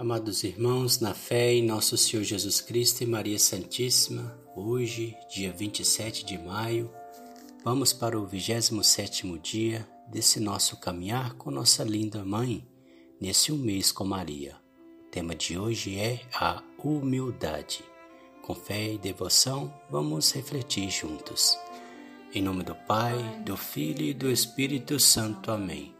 Amados irmãos, na fé em nosso Senhor Jesus Cristo e Maria Santíssima, hoje, dia 27 de maio, vamos para o 27º dia desse nosso caminhar com nossa linda mãe, nesse um mês com Maria. O tema de hoje é a humildade. Com fé e devoção, vamos refletir juntos. Em nome do Pai, do Filho e do Espírito Santo. Amém.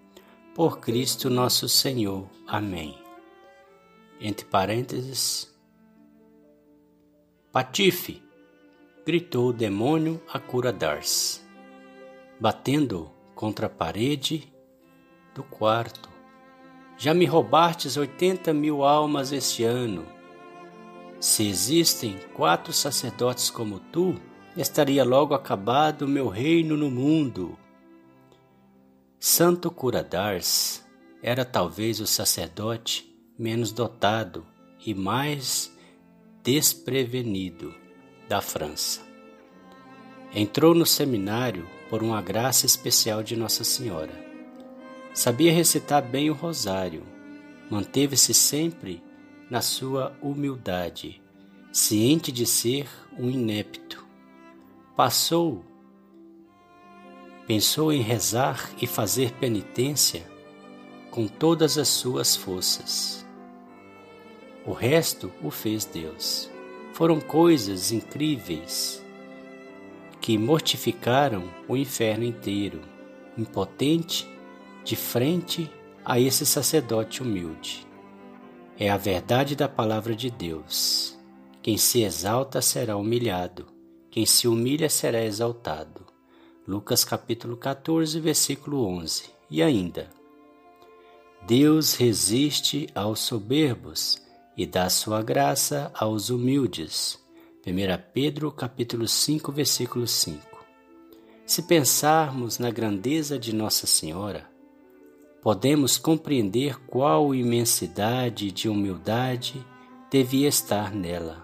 por Cristo nosso Senhor. Amém. Entre parênteses, Patife! gritou o demônio a cura Dars, batendo contra a parede do quarto. Já me roubastes oitenta mil almas este ano. Se existem quatro sacerdotes como tu, estaria logo acabado o meu reino no mundo. Santo Curadars era talvez o sacerdote menos dotado e mais desprevenido da França. Entrou no seminário por uma graça especial de Nossa Senhora. Sabia recitar bem o rosário, manteve-se sempre na sua humildade, ciente de ser um inepto. Passou pensou em rezar e fazer penitência com todas as suas forças. O resto o fez Deus. Foram coisas incríveis que mortificaram o inferno inteiro, impotente, de frente a esse sacerdote humilde. É a verdade da palavra de Deus. Quem se exalta será humilhado, quem se humilha será exaltado. Lucas capítulo 14, versículo 11. E ainda: Deus resiste aos soberbos e dá sua graça aos humildes. 1 Pedro capítulo 5, versículo 5. Se pensarmos na grandeza de Nossa Senhora, podemos compreender qual imensidade de humildade devia estar nela,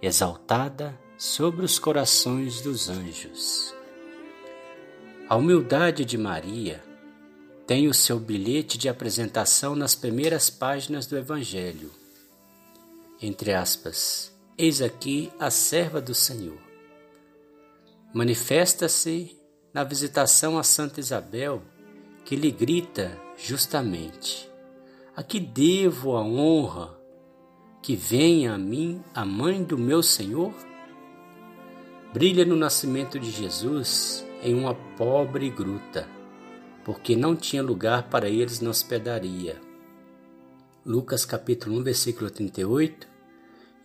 exaltada sobre os corações dos anjos. A humildade de Maria tem o seu bilhete de apresentação nas primeiras páginas do Evangelho. Entre aspas, eis aqui a serva do Senhor. Manifesta-se na visitação a Santa Isabel, que lhe grita justamente: A que devo a honra que venha a mim a mãe do meu Senhor? Brilha no nascimento de Jesus em uma pobre gruta, porque não tinha lugar para eles na hospedaria. Lucas capítulo 1, versículo 38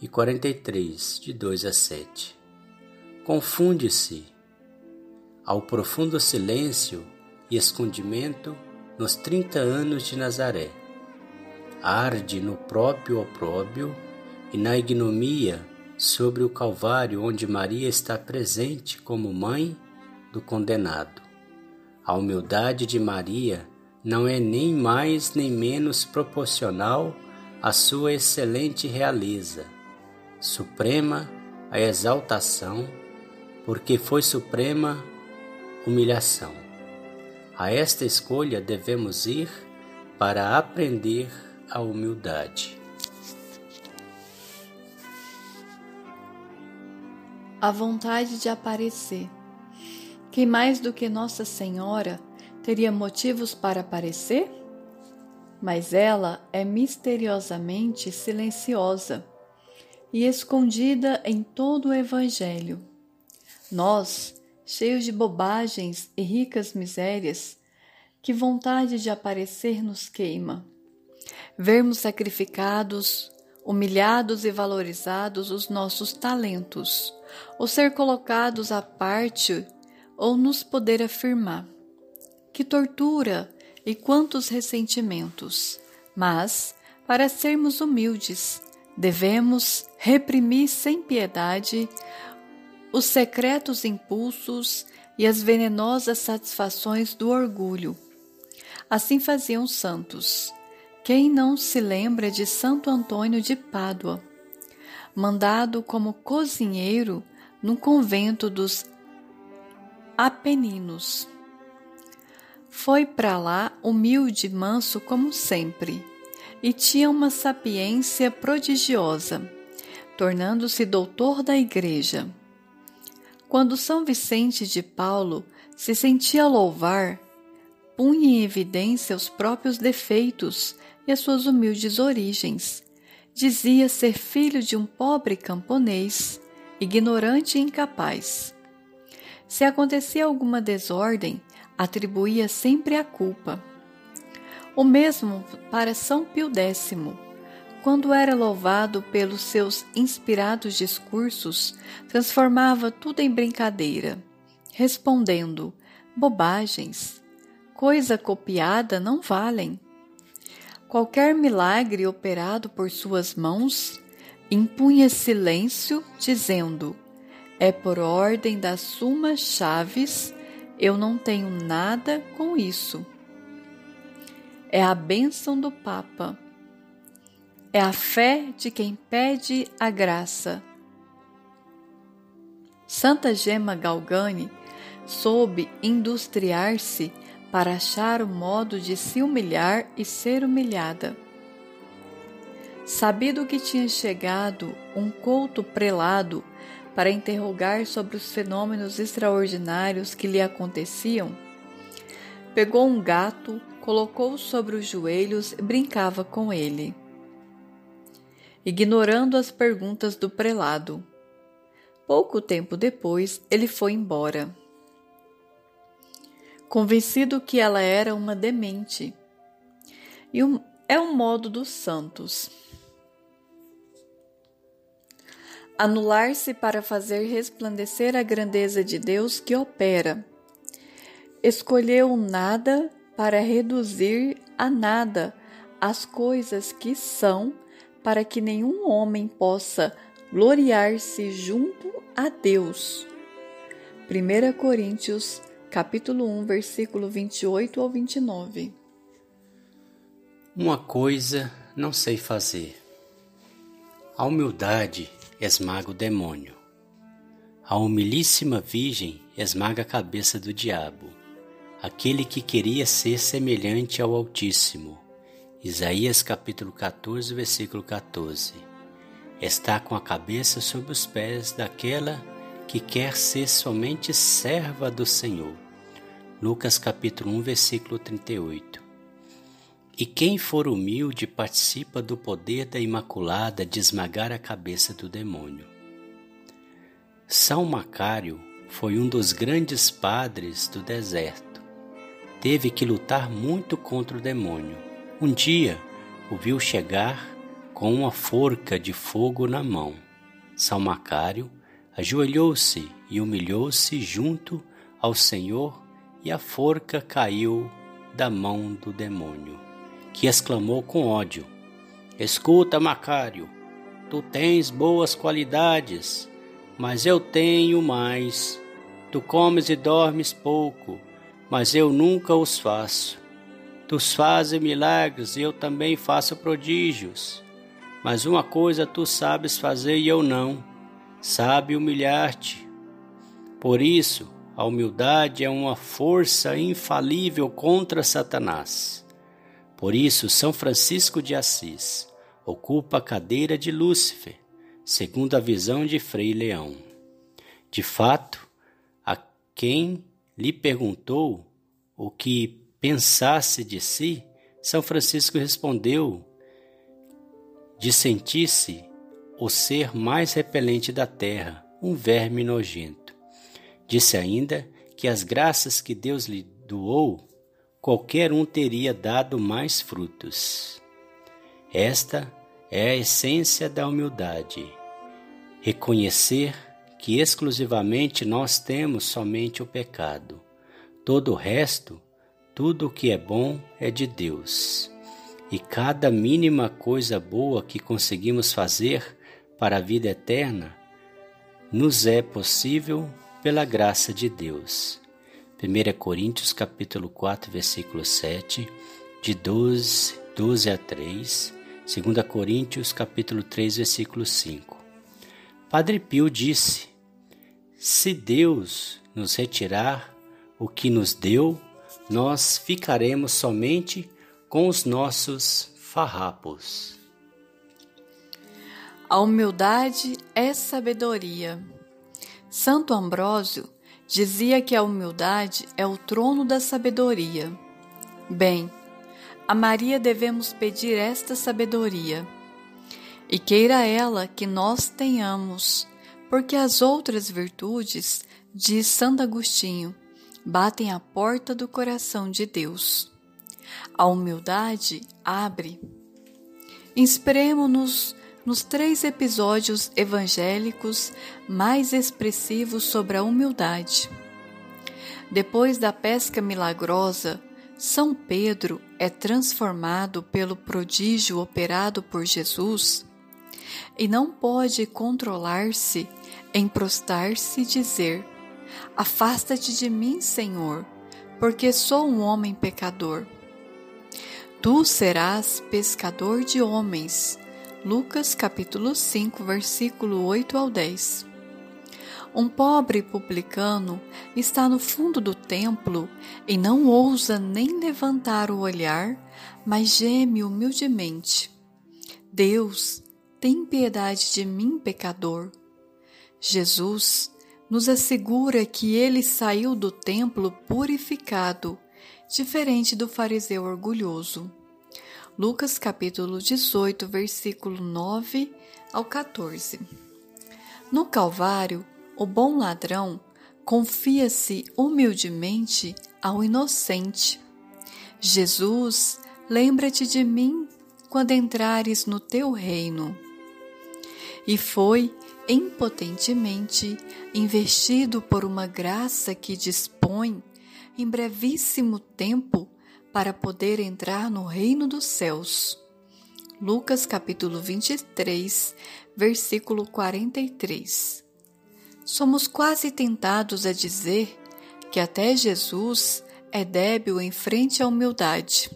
e 43, de 2 a 7. Confunde-se ao profundo silêncio e escondimento nos trinta anos de Nazaré. Arde no próprio opróbio e na ignomia sobre o Calvário, onde Maria está presente como mãe do condenado. A humildade de Maria não é nem mais nem menos proporcional à sua excelente realeza, suprema a exaltação, porque foi suprema humilhação. A esta escolha devemos ir para aprender a humildade. A vontade de aparecer. Quem mais do que Nossa Senhora teria motivos para aparecer? Mas ela é misteriosamente silenciosa e escondida em todo o Evangelho. Nós, cheios de bobagens e ricas misérias, que vontade de aparecer nos queima. Vermos sacrificados, humilhados e valorizados os nossos talentos, ou ser colocados à parte ou nos poder afirmar. Que tortura e quantos ressentimentos! Mas Para sermos humildes, devemos reprimir sem piedade os secretos impulsos e as venenosas satisfações do orgulho. Assim faziam os santos. Quem não se lembra de Santo Antônio de Pádua, mandado como cozinheiro no convento dos Apeninos? Foi para lá humilde e manso como sempre, e tinha uma sapiência prodigiosa, tornando-se doutor da igreja. Quando São Vicente de Paulo se sentia louvar, punha em evidência os próprios defeitos e as suas humildes origens. Dizia ser filho de um pobre camponês, ignorante e incapaz. Se acontecia alguma desordem, atribuía sempre a culpa. O mesmo para São Pio X, quando era louvado pelos seus inspirados discursos, transformava tudo em brincadeira, respondendo: bobagens, coisa copiada não valem. Qualquer milagre operado por suas mãos impunha silêncio, dizendo: É por ordem das sumas chaves, eu não tenho nada com isso. É a bênção do Papa. É a fé de quem pede a graça. Santa Gema Galgani soube industriar-se para achar o modo de se humilhar e ser humilhada. Sabido que tinha chegado um couto prelado para interrogar sobre os fenômenos extraordinários que lhe aconteciam, pegou um gato, colocou-o sobre os joelhos e brincava com ele, ignorando as perguntas do prelado. Pouco tempo depois, ele foi embora convencido que ela era uma demente. E um, é um modo dos santos. Anular-se para fazer resplandecer a grandeza de Deus que opera. Escolheu nada para reduzir a nada as coisas que são, para que nenhum homem possa gloriar-se junto a Deus. 1 Coríntios capítulo 1, versículo 28 ao 29. Uma coisa não sei fazer. A humildade esmaga o demônio. A humilíssima Virgem esmaga a cabeça do diabo, aquele que queria ser semelhante ao Altíssimo. Isaías capítulo 14, versículo 14. Está com a cabeça sobre os pés daquela que quer ser somente serva do Senhor. Lucas capítulo 1, versículo 38. E quem for humilde participa do poder da Imaculada de esmagar a cabeça do demônio. São Macário foi um dos grandes padres do deserto. Teve que lutar muito contra o demônio. Um dia o viu chegar com uma forca de fogo na mão. São Macário ajoelhou-se e humilhou-se junto ao Senhor e a forca caiu da mão do demônio, que exclamou com ódio: Escuta, Macário, tu tens boas qualidades, mas eu tenho mais. Tu comes e dormes pouco, mas eu nunca os faço. Tu fazes milagres e eu também faço prodígios. Mas uma coisa tu sabes fazer e eu não: sabe humilhar-te. Por isso, a humildade é uma força infalível contra Satanás. Por isso, São Francisco de Assis ocupa a cadeira de Lúcifer, segundo a visão de Frei Leão. De fato, a quem lhe perguntou o que pensasse de si, São Francisco respondeu de sentir-se o ser mais repelente da terra, um verme nojento. Disse ainda que as graças que Deus lhe doou, qualquer um teria dado mais frutos. Esta é a essência da humildade. Reconhecer que exclusivamente nós temos somente o pecado. Todo o resto, tudo o que é bom é de Deus. e cada mínima coisa boa que conseguimos fazer para a vida eterna nos é possível pela graça de Deus. 1 Coríntios capítulo 4, versículo 7, de 12, 12 a 3, 2 Coríntios capítulo 3, versículo 5. Padre Pio disse: Se Deus nos retirar o que nos deu, nós ficaremos somente com os nossos farrapos. A humildade é sabedoria. Santo Ambrósio dizia que a humildade é o trono da sabedoria. Bem, a Maria devemos pedir esta sabedoria. E queira ela que nós tenhamos, porque as outras virtudes, diz Santo Agostinho, batem à porta do coração de Deus. A humildade abre. Inspiremos-nos nos três episódios evangélicos mais expressivos sobre a humildade. Depois da pesca milagrosa, São Pedro é transformado pelo prodígio operado por Jesus e não pode controlar-se em prostrar-se e dizer: Afasta-te de mim, Senhor, porque sou um homem pecador. Tu serás pescador de homens, Lucas capítulo 5, versículo 8 ao 10. Um pobre publicano está no fundo do templo e não ousa nem levantar o olhar, mas geme humildemente. Deus, tem piedade de mim, pecador. Jesus nos assegura que ele saiu do templo purificado, diferente do fariseu orgulhoso. Lucas capítulo 18, versículo 9 ao 14. No Calvário, o bom ladrão confia-se humildemente ao inocente. Jesus, lembra-te de mim quando entrares no teu reino. E foi impotentemente investido por uma graça que dispõe em brevíssimo tempo para poder entrar no reino dos céus. Lucas capítulo 23, versículo 43. Somos quase tentados a dizer que até Jesus é débil em frente à humildade.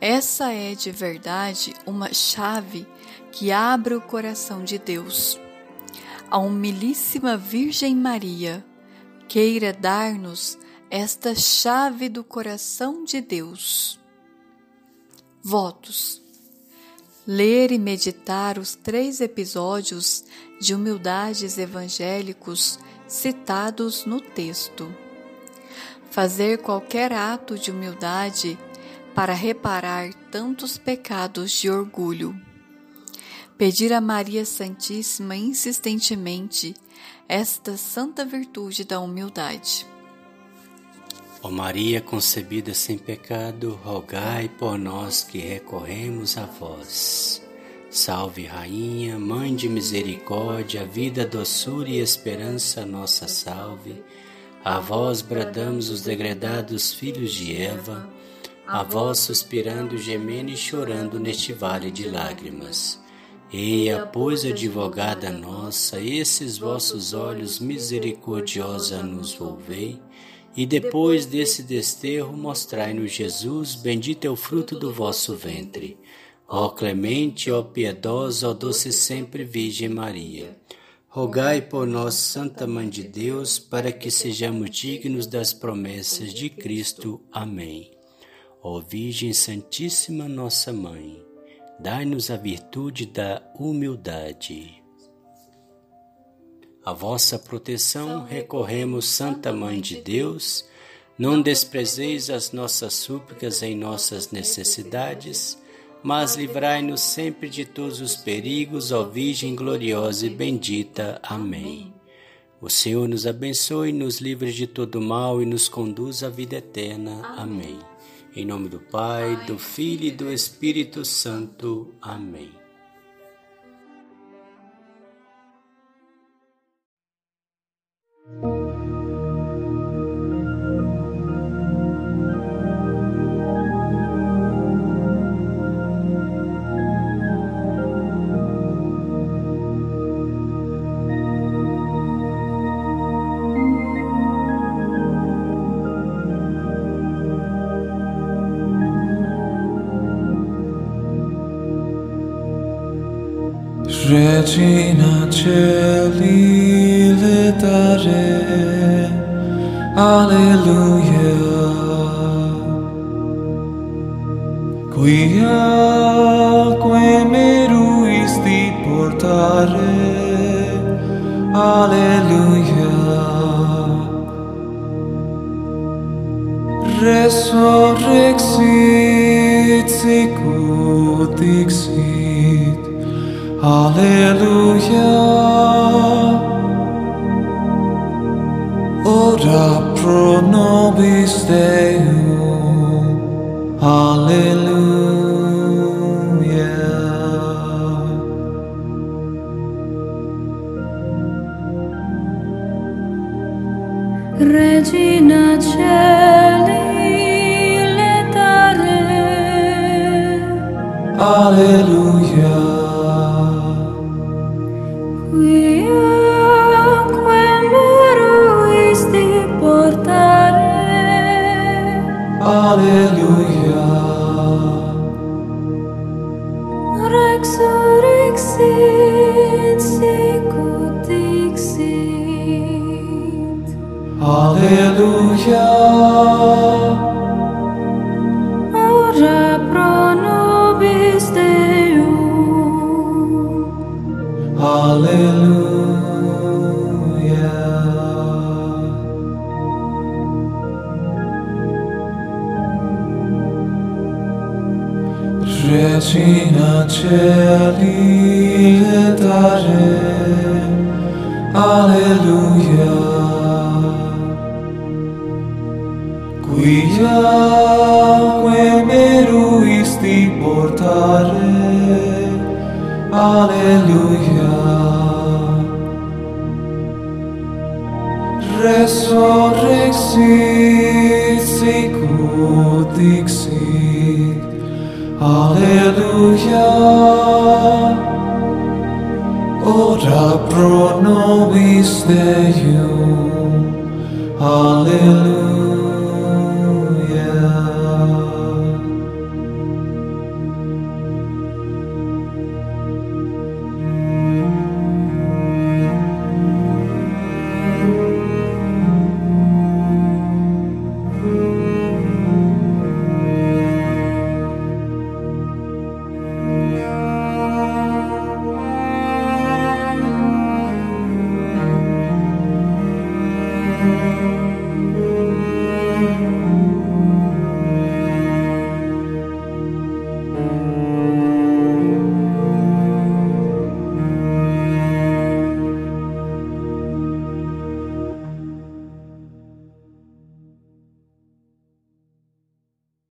Essa é de verdade uma chave que abre o coração de Deus. A humilíssima Virgem Maria queira dar-nos esta chave do coração de Deus. Votos. Ler e meditar os três episódios de humildades evangélicos citados no texto. Fazer qualquer ato de humildade para reparar tantos pecados de orgulho. Pedir a Maria Santíssima insistentemente esta santa virtude da humildade. Ó Maria concebida sem pecado, rogai por nós que recorremos a vós. Salve, Rainha, Mãe de misericórdia, vida, doçura e esperança, nossa salve. A vós bradamos os degredados filhos de Eva, a vós suspirando, gemendo e chorando neste vale de lágrimas. Eia, pois, advogada nossa, esses vossos olhos misericordiosa nos volvei e depois desse desterro, mostrai-nos Jesus, bendito é o fruto do vosso ventre. Ó clemente, ó piedosa, ó doce sempre Virgem Maria. Rogai por nós, Santa Mãe de Deus, para que sejamos dignos das promessas de Cristo. Amém. Ó Virgem Santíssima, nossa Mãe, dai-nos a virtude da humildade. A vossa proteção recorremos, Santa Mãe de Deus. Não desprezeis as nossas súplicas em nossas necessidades, mas livrai-nos sempre de todos os perigos, ó Virgem gloriosa e bendita. Amém. O Senhor nos abençoe, nos livre de todo mal e nos conduz à vida eterna. Amém. Em nome do Pai, do Filho e do Espírito Santo. Amém. Rzecz inaczej. Alleluia. Quiaque me meruisti portare. Alleluia. Resurrexit sicut dixit. Alleluia. Ora pro nobis Deum. Alleluia. Regina Celi letare. Alleluia. Regina cieli e dare, alleluia. Qui que me portare, alleluia. Resurrexit sicut dixit, Alleluia. Ora pro nobis Deum, Alleluia.